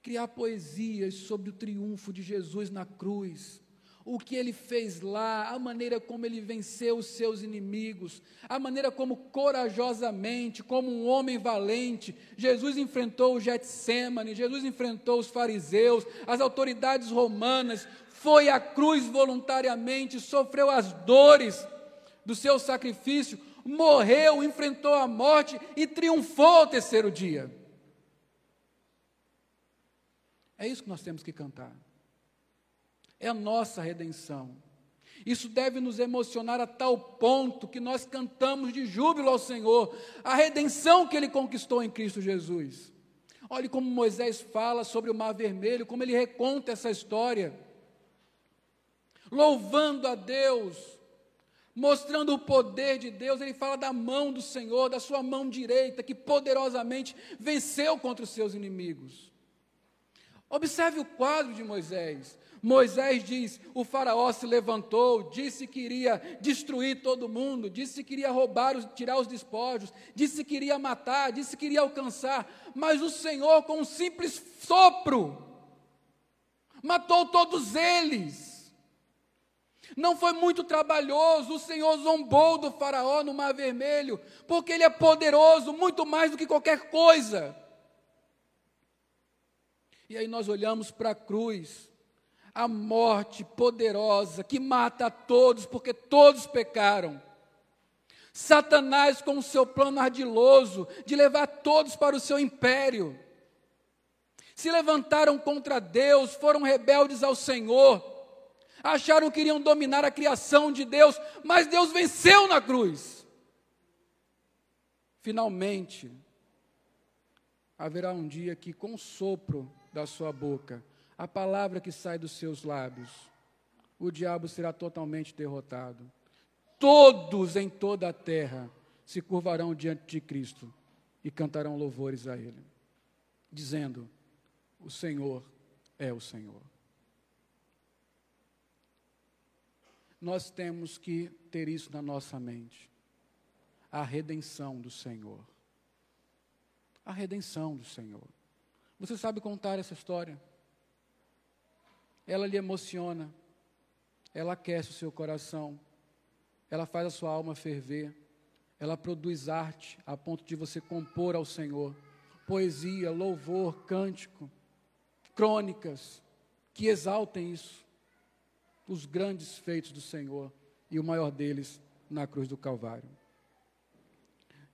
Criar poesias sobre o triunfo de Jesus na cruz, o que ele fez lá, a maneira como ele venceu os seus inimigos, a maneira como corajosamente, como um homem valente, Jesus enfrentou o Getsemane, Jesus enfrentou os fariseus, as autoridades romanas, foi à cruz voluntariamente, sofreu as dores do seu sacrifício, morreu, enfrentou a morte e triunfou ao terceiro dia. É isso que nós temos que cantar. É a nossa redenção. Isso deve nos emocionar a tal ponto que nós cantamos de júbilo ao Senhor, a redenção que Ele conquistou em Cristo Jesus. Olhe como Moisés fala sobre o Mar Vermelho, como ele reconta essa história louvando a Deus, mostrando o poder de Deus. Ele fala da mão do Senhor, da sua mão direita, que poderosamente venceu contra os seus inimigos. Observe o quadro de Moisés. Moisés diz: o Faraó se levantou, disse que iria destruir todo mundo, disse que iria roubar, tirar os despojos, disse que iria matar, disse que iria alcançar, mas o Senhor, com um simples sopro, matou todos eles. Não foi muito trabalhoso, o Senhor zombou do Faraó no Mar Vermelho, porque ele é poderoso, muito mais do que qualquer coisa. E aí nós olhamos para a cruz, a morte poderosa que mata a todos, porque todos pecaram. Satanás, com o seu plano ardiloso de levar todos para o seu império, se levantaram contra Deus, foram rebeldes ao Senhor, acharam que iriam dominar a criação de Deus, mas Deus venceu na cruz. Finalmente, haverá um dia que, com o sopro da sua boca, a palavra que sai dos seus lábios, o diabo será totalmente derrotado. Todos em toda a terra se curvarão diante de Cristo e cantarão louvores a Ele, dizendo: O Senhor é o Senhor. Nós temos que ter isso na nossa mente. A redenção do Senhor. A redenção do Senhor. Você sabe contar essa história? ela lhe emociona, ela aquece o seu coração, ela faz a sua alma ferver, ela produz arte a ponto de você compor ao Senhor poesia, louvor, cântico, crônicas que exaltem isso, os grandes feitos do Senhor e o maior deles na cruz do Calvário.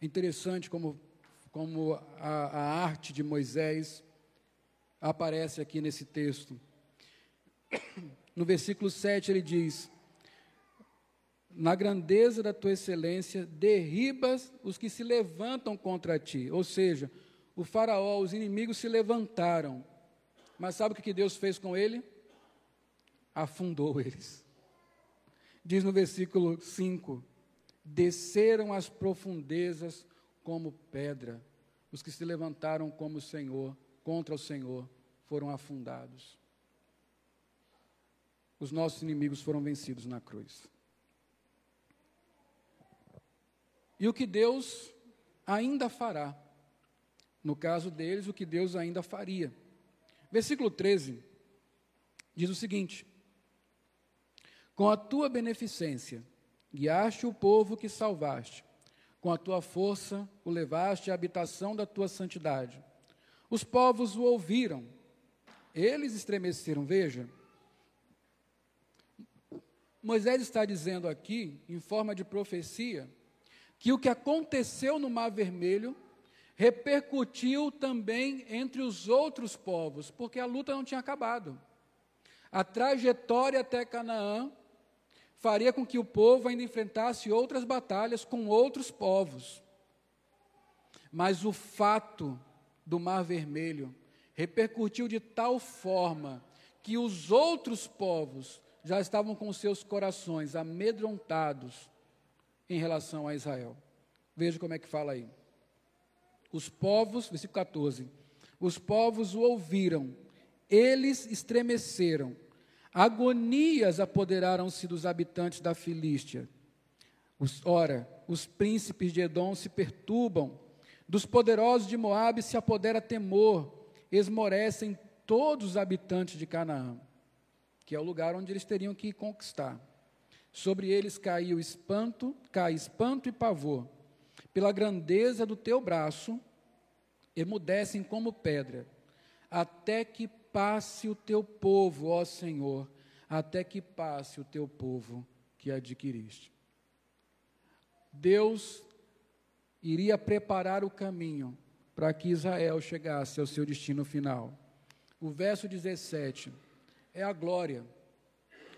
Interessante como, como a, a arte de Moisés aparece aqui nesse texto. No versículo 7 ele diz: Na grandeza da tua excelência, derribas os que se levantam contra ti. Ou seja, o Faraó, os inimigos se levantaram. Mas sabe o que Deus fez com ele? Afundou eles. Diz no versículo 5: Desceram as profundezas como pedra. Os que se levantaram como o Senhor, contra o Senhor, foram afundados os nossos inimigos foram vencidos na cruz. E o que Deus ainda fará? No caso deles, o que Deus ainda faria. Versículo 13 diz o seguinte: Com a tua beneficência, guiaste o povo que salvaste, com a tua força o levaste à habitação da tua santidade. Os povos o ouviram, eles estremeceram, veja, Moisés está dizendo aqui, em forma de profecia, que o que aconteceu no Mar Vermelho repercutiu também entre os outros povos, porque a luta não tinha acabado. A trajetória até Canaã faria com que o povo ainda enfrentasse outras batalhas com outros povos. Mas o fato do Mar Vermelho repercutiu de tal forma que os outros povos já estavam com seus corações amedrontados em relação a Israel. Veja como é que fala aí. Os povos, versículo 14: os povos o ouviram, eles estremeceram, agonias apoderaram-se dos habitantes da Filístia. Os, ora, os príncipes de Edom se perturbam, dos poderosos de Moabe se apodera temor, esmorecem todos os habitantes de Canaã que é o lugar onde eles teriam que conquistar. Sobre eles caiu espanto, cai espanto e pavor. Pela grandeza do teu braço, emudecem como pedra, até que passe o teu povo, ó Senhor, até que passe o teu povo que adquiriste. Deus iria preparar o caminho para que Israel chegasse ao seu destino final. O verso 17 é a glória,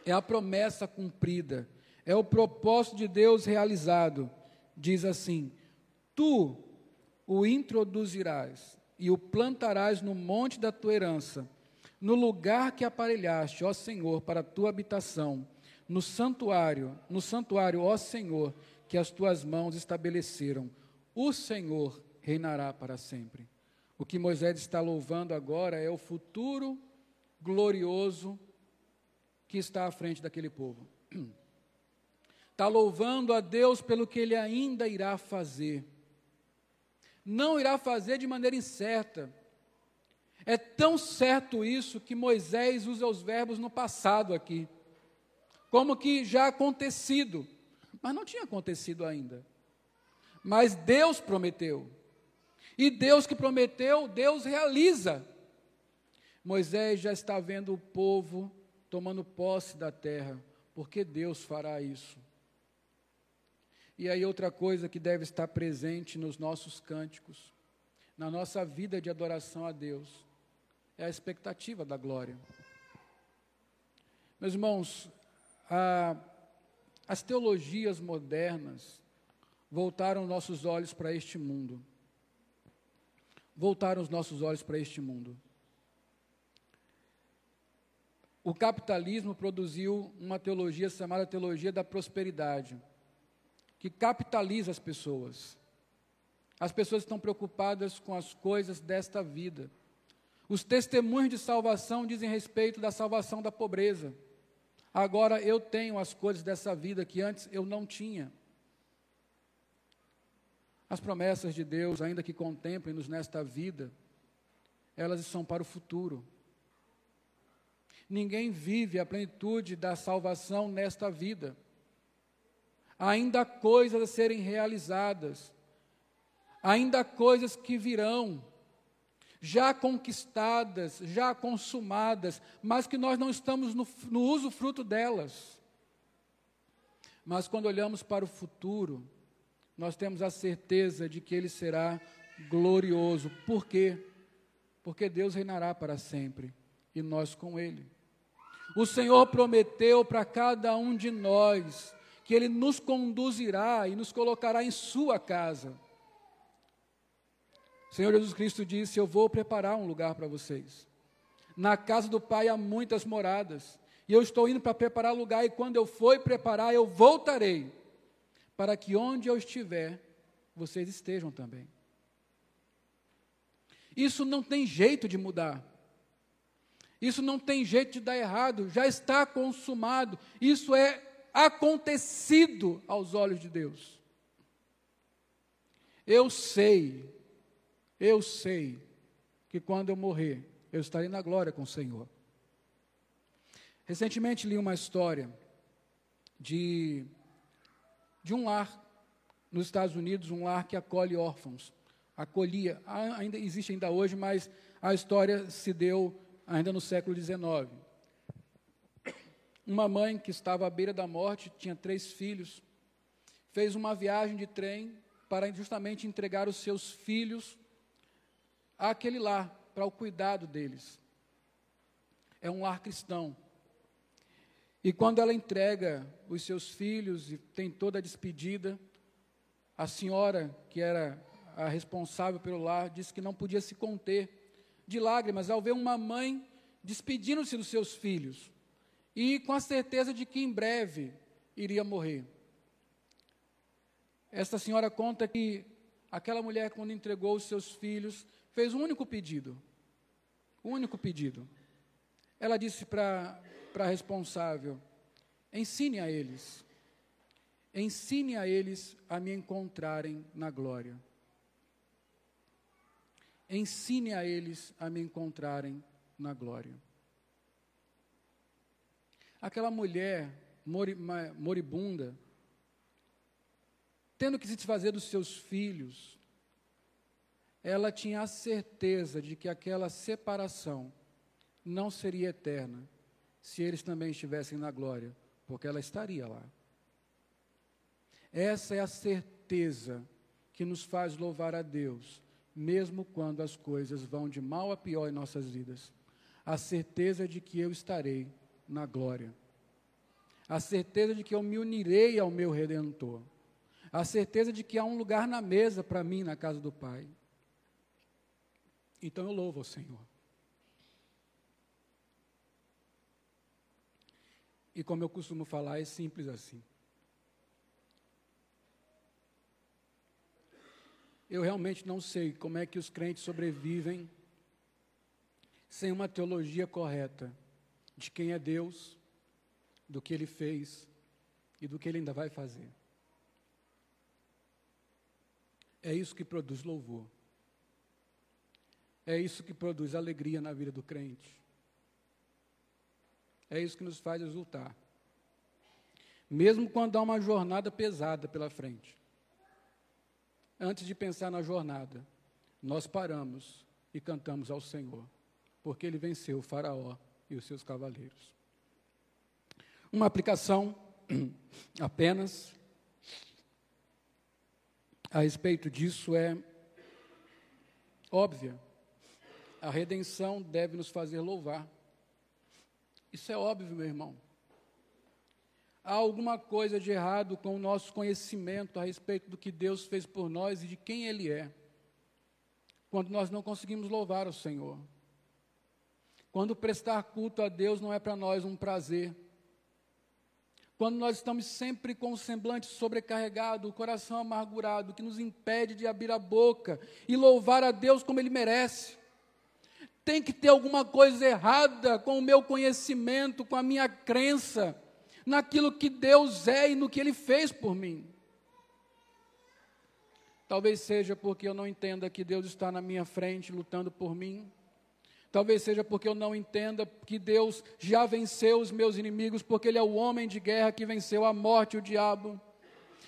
é a promessa cumprida, é o propósito de Deus realizado. Diz assim: Tu o introduzirás e o plantarás no monte da tua herança, no lugar que aparelhaste, ó Senhor, para a tua habitação, no santuário, no santuário, ó Senhor, que as tuas mãos estabeleceram. O Senhor reinará para sempre. O que Moisés está louvando agora é o futuro glorioso que está à frente daquele povo. Está *clears throat* louvando a Deus pelo que ele ainda irá fazer. Não irá fazer de maneira incerta. É tão certo isso que Moisés usa os verbos no passado aqui, como que já acontecido, mas não tinha acontecido ainda. Mas Deus prometeu. E Deus que prometeu, Deus realiza. Moisés já está vendo o povo tomando posse da terra, porque Deus fará isso. E aí, outra coisa que deve estar presente nos nossos cânticos, na nossa vida de adoração a Deus, é a expectativa da glória. Meus irmãos, a, as teologias modernas voltaram nossos olhos para este mundo. Voltaram os nossos olhos para este mundo. O capitalismo produziu uma teologia chamada teologia da prosperidade, que capitaliza as pessoas. As pessoas estão preocupadas com as coisas desta vida. Os testemunhos de salvação dizem respeito da salvação da pobreza. Agora eu tenho as coisas dessa vida que antes eu não tinha. As promessas de Deus, ainda que contemplem-nos nesta vida, elas são para o futuro. Ninguém vive a plenitude da salvação nesta vida. Ainda há coisas a serem realizadas, ainda há coisas que virão, já conquistadas, já consumadas, mas que nós não estamos no, no uso fruto delas. Mas quando olhamos para o futuro, nós temos a certeza de que ele será glorioso. Por quê? Porque Deus reinará para sempre e nós com ele. O Senhor prometeu para cada um de nós que Ele nos conduzirá e nos colocará em Sua casa. Senhor Jesus Cristo disse: Eu vou preparar um lugar para vocês. Na casa do Pai há muitas moradas, e eu estou indo para preparar lugar, e quando eu for preparar, eu voltarei, para que onde eu estiver, vocês estejam também. Isso não tem jeito de mudar. Isso não tem jeito de dar errado, já está consumado. Isso é acontecido aos olhos de Deus. Eu sei, eu sei que quando eu morrer, eu estarei na glória com o Senhor. Recentemente li uma história de, de um lar nos Estados Unidos, um lar que acolhe órfãos. Acolhia, ainda existe ainda hoje, mas a história se deu ainda no século XIX. Uma mãe que estava à beira da morte, tinha três filhos, fez uma viagem de trem para justamente entregar os seus filhos àquele lar, para o cuidado deles. É um lar cristão. E quando ela entrega os seus filhos e tem toda a despedida, a senhora, que era a responsável pelo lar, disse que não podia se conter de lágrimas ao ver uma mãe despedindo-se dos seus filhos e com a certeza de que em breve iria morrer. Esta senhora conta que aquela mulher, quando entregou os seus filhos, fez um único pedido. Um único pedido. Ela disse para a responsável: ensine a eles, ensine a eles a me encontrarem na glória ensine a eles a me encontrarem na glória. Aquela mulher moribunda, tendo que se desfazer dos seus filhos, ela tinha a certeza de que aquela separação não seria eterna se eles também estivessem na glória, porque ela estaria lá. Essa é a certeza que nos faz louvar a Deus mesmo quando as coisas vão de mal a pior em nossas vidas. A certeza de que eu estarei na glória. A certeza de que eu me unirei ao meu redentor. A certeza de que há um lugar na mesa para mim na casa do Pai. Então eu louvo ao Senhor. E como eu costumo falar, é simples assim. Eu realmente não sei como é que os crentes sobrevivem sem uma teologia correta de quem é Deus, do que ele fez e do que ele ainda vai fazer. É isso que produz louvor. É isso que produz alegria na vida do crente. É isso que nos faz exultar. Mesmo quando há uma jornada pesada pela frente. Antes de pensar na jornada, nós paramos e cantamos ao Senhor, porque ele venceu o Faraó e os seus cavaleiros. Uma aplicação *clears throat* apenas a respeito disso é óbvia. A redenção deve nos fazer louvar. Isso é óbvio, meu irmão. Há alguma coisa de errado com o nosso conhecimento a respeito do que Deus fez por nós e de quem Ele é, quando nós não conseguimos louvar o Senhor. Quando prestar culto a Deus não é para nós um prazer. Quando nós estamos sempre com o semblante sobrecarregado, o coração amargurado, que nos impede de abrir a boca e louvar a Deus como Ele merece tem que ter alguma coisa errada com o meu conhecimento, com a minha crença, naquilo que Deus é e no que Ele fez por mim. Talvez seja porque eu não entenda que Deus está na minha frente lutando por mim. Talvez seja porque eu não entenda que Deus já venceu os meus inimigos, porque Ele é o homem de guerra que venceu a morte e o diabo.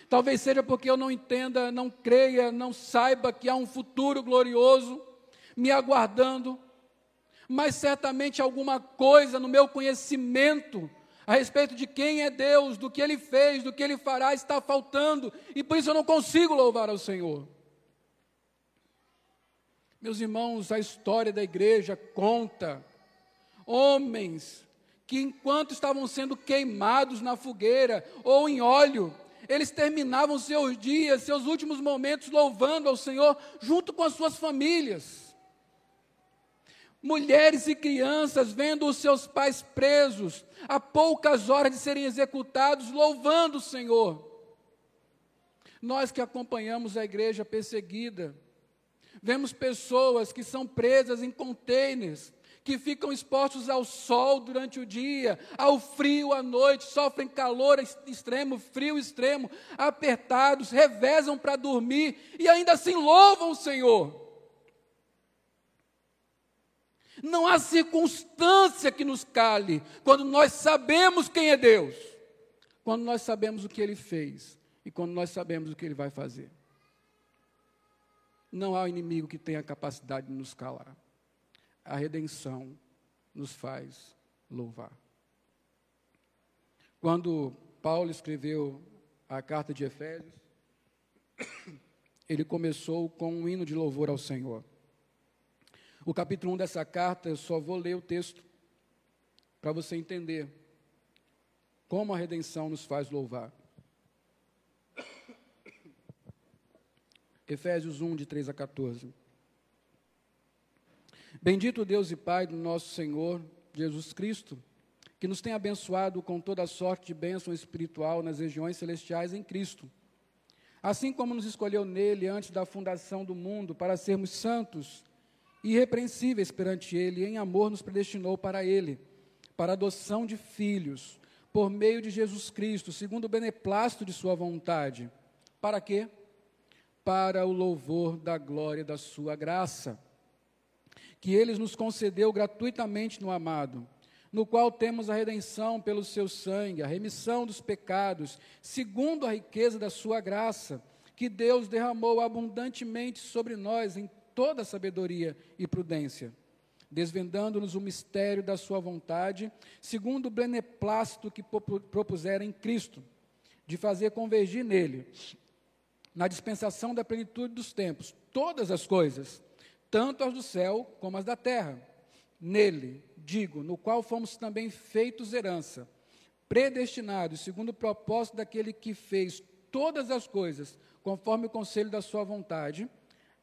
Talvez seja porque eu não entenda, não creia, não saiba que há um futuro glorioso me aguardando mas certamente alguma coisa no meu conhecimento a respeito de quem é Deus, do que Ele fez, do que Ele fará, está faltando, e por isso eu não consigo louvar ao Senhor. Meus irmãos, a história da igreja conta homens que, enquanto estavam sendo queimados na fogueira ou em óleo, eles terminavam seus dias, seus últimos momentos louvando ao Senhor junto com as suas famílias mulheres e crianças vendo os seus pais presos, a poucas horas de serem executados, louvando o Senhor. Nós que acompanhamos a igreja perseguida, vemos pessoas que são presas em containers, que ficam expostos ao sol durante o dia, ao frio à noite, sofrem calor extremo, frio extremo, apertados, revezam para dormir e ainda assim louvam o Senhor. Não há circunstância que nos cale quando nós sabemos quem é Deus, quando nós sabemos o que Ele fez e quando nós sabemos o que Ele vai fazer. Não há inimigo que tenha a capacidade de nos calar. A redenção nos faz louvar. Quando Paulo escreveu a carta de Efésios, *coughs* ele começou com um hino de louvor ao Senhor. O capítulo 1 dessa carta, eu só vou ler o texto para você entender como a redenção nos faz louvar. Efésios 1, de 3 a 14. Bendito Deus e Pai do nosso Senhor Jesus Cristo, que nos tem abençoado com toda sorte de bênção espiritual nas regiões celestiais em Cristo. Assim como nos escolheu nele antes da fundação do mundo para sermos santos irrepreensíveis perante Ele, em amor nos predestinou para Ele, para adoção de filhos, por meio de Jesus Cristo, segundo o beneplácito de Sua vontade. Para quê? Para o louvor da glória da Sua graça, que Ele nos concedeu gratuitamente no amado, no qual temos a redenção pelo Seu sangue, a remissão dos pecados, segundo a riqueza da Sua graça, que Deus derramou abundantemente sobre nós em toda sabedoria e prudência, desvendando-nos o mistério da sua vontade, segundo o beneplácito que propuseram em Cristo, de fazer convergir nele, na dispensação da plenitude dos tempos, todas as coisas, tanto as do céu como as da terra. Nele, digo, no qual fomos também feitos herança, predestinados, segundo o propósito daquele que fez todas as coisas, conforme o conselho da sua vontade,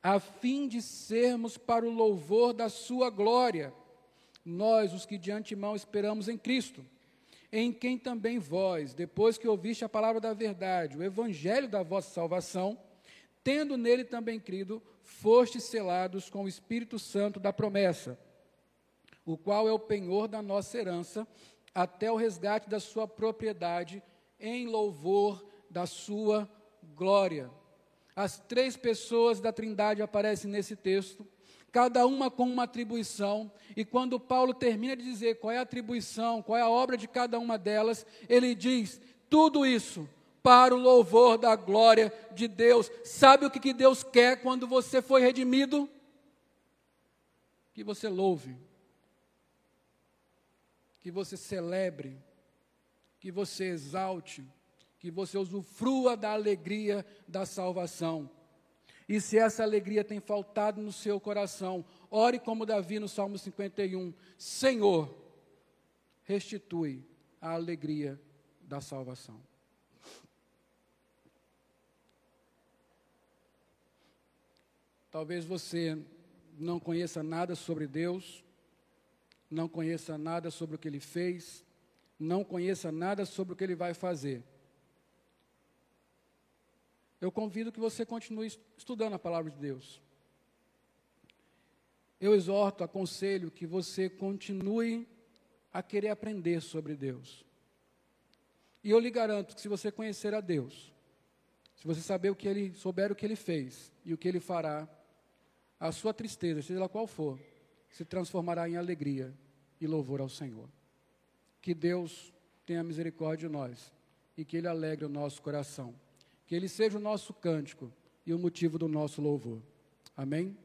a fim de sermos para o louvor da Sua glória, nós, os que de antemão esperamos em Cristo, em quem também vós, depois que ouviste a palavra da verdade, o evangelho da vossa salvação, tendo nele também crido, fostes selados com o Espírito Santo da promessa, o qual é o penhor da nossa herança, até o resgate da sua propriedade, em louvor da sua glória. As três pessoas da Trindade aparecem nesse texto, cada uma com uma atribuição, e quando Paulo termina de dizer qual é a atribuição, qual é a obra de cada uma delas, ele diz: tudo isso para o louvor da glória de Deus. Sabe o que, que Deus quer quando você foi redimido? Que você louve, que você celebre, que você exalte, que você usufrua da alegria da salvação. E se essa alegria tem faltado no seu coração, ore como Davi no Salmo 51: Senhor, restitui a alegria da salvação. Talvez você não conheça nada sobre Deus, não conheça nada sobre o que Ele fez, não conheça nada sobre o que Ele vai fazer. Eu convido que você continue estudando a palavra de Deus. Eu exorto, aconselho que você continue a querer aprender sobre Deus. E eu lhe garanto que se você conhecer a Deus, se você saber o que ele, souber o que ele fez e o que ele fará, a sua tristeza, seja ela qual for, se transformará em alegria e louvor ao Senhor. Que Deus tenha misericórdia de nós e que Ele alegre o nosso coração. Que Ele seja o nosso cântico e o motivo do nosso louvor. Amém?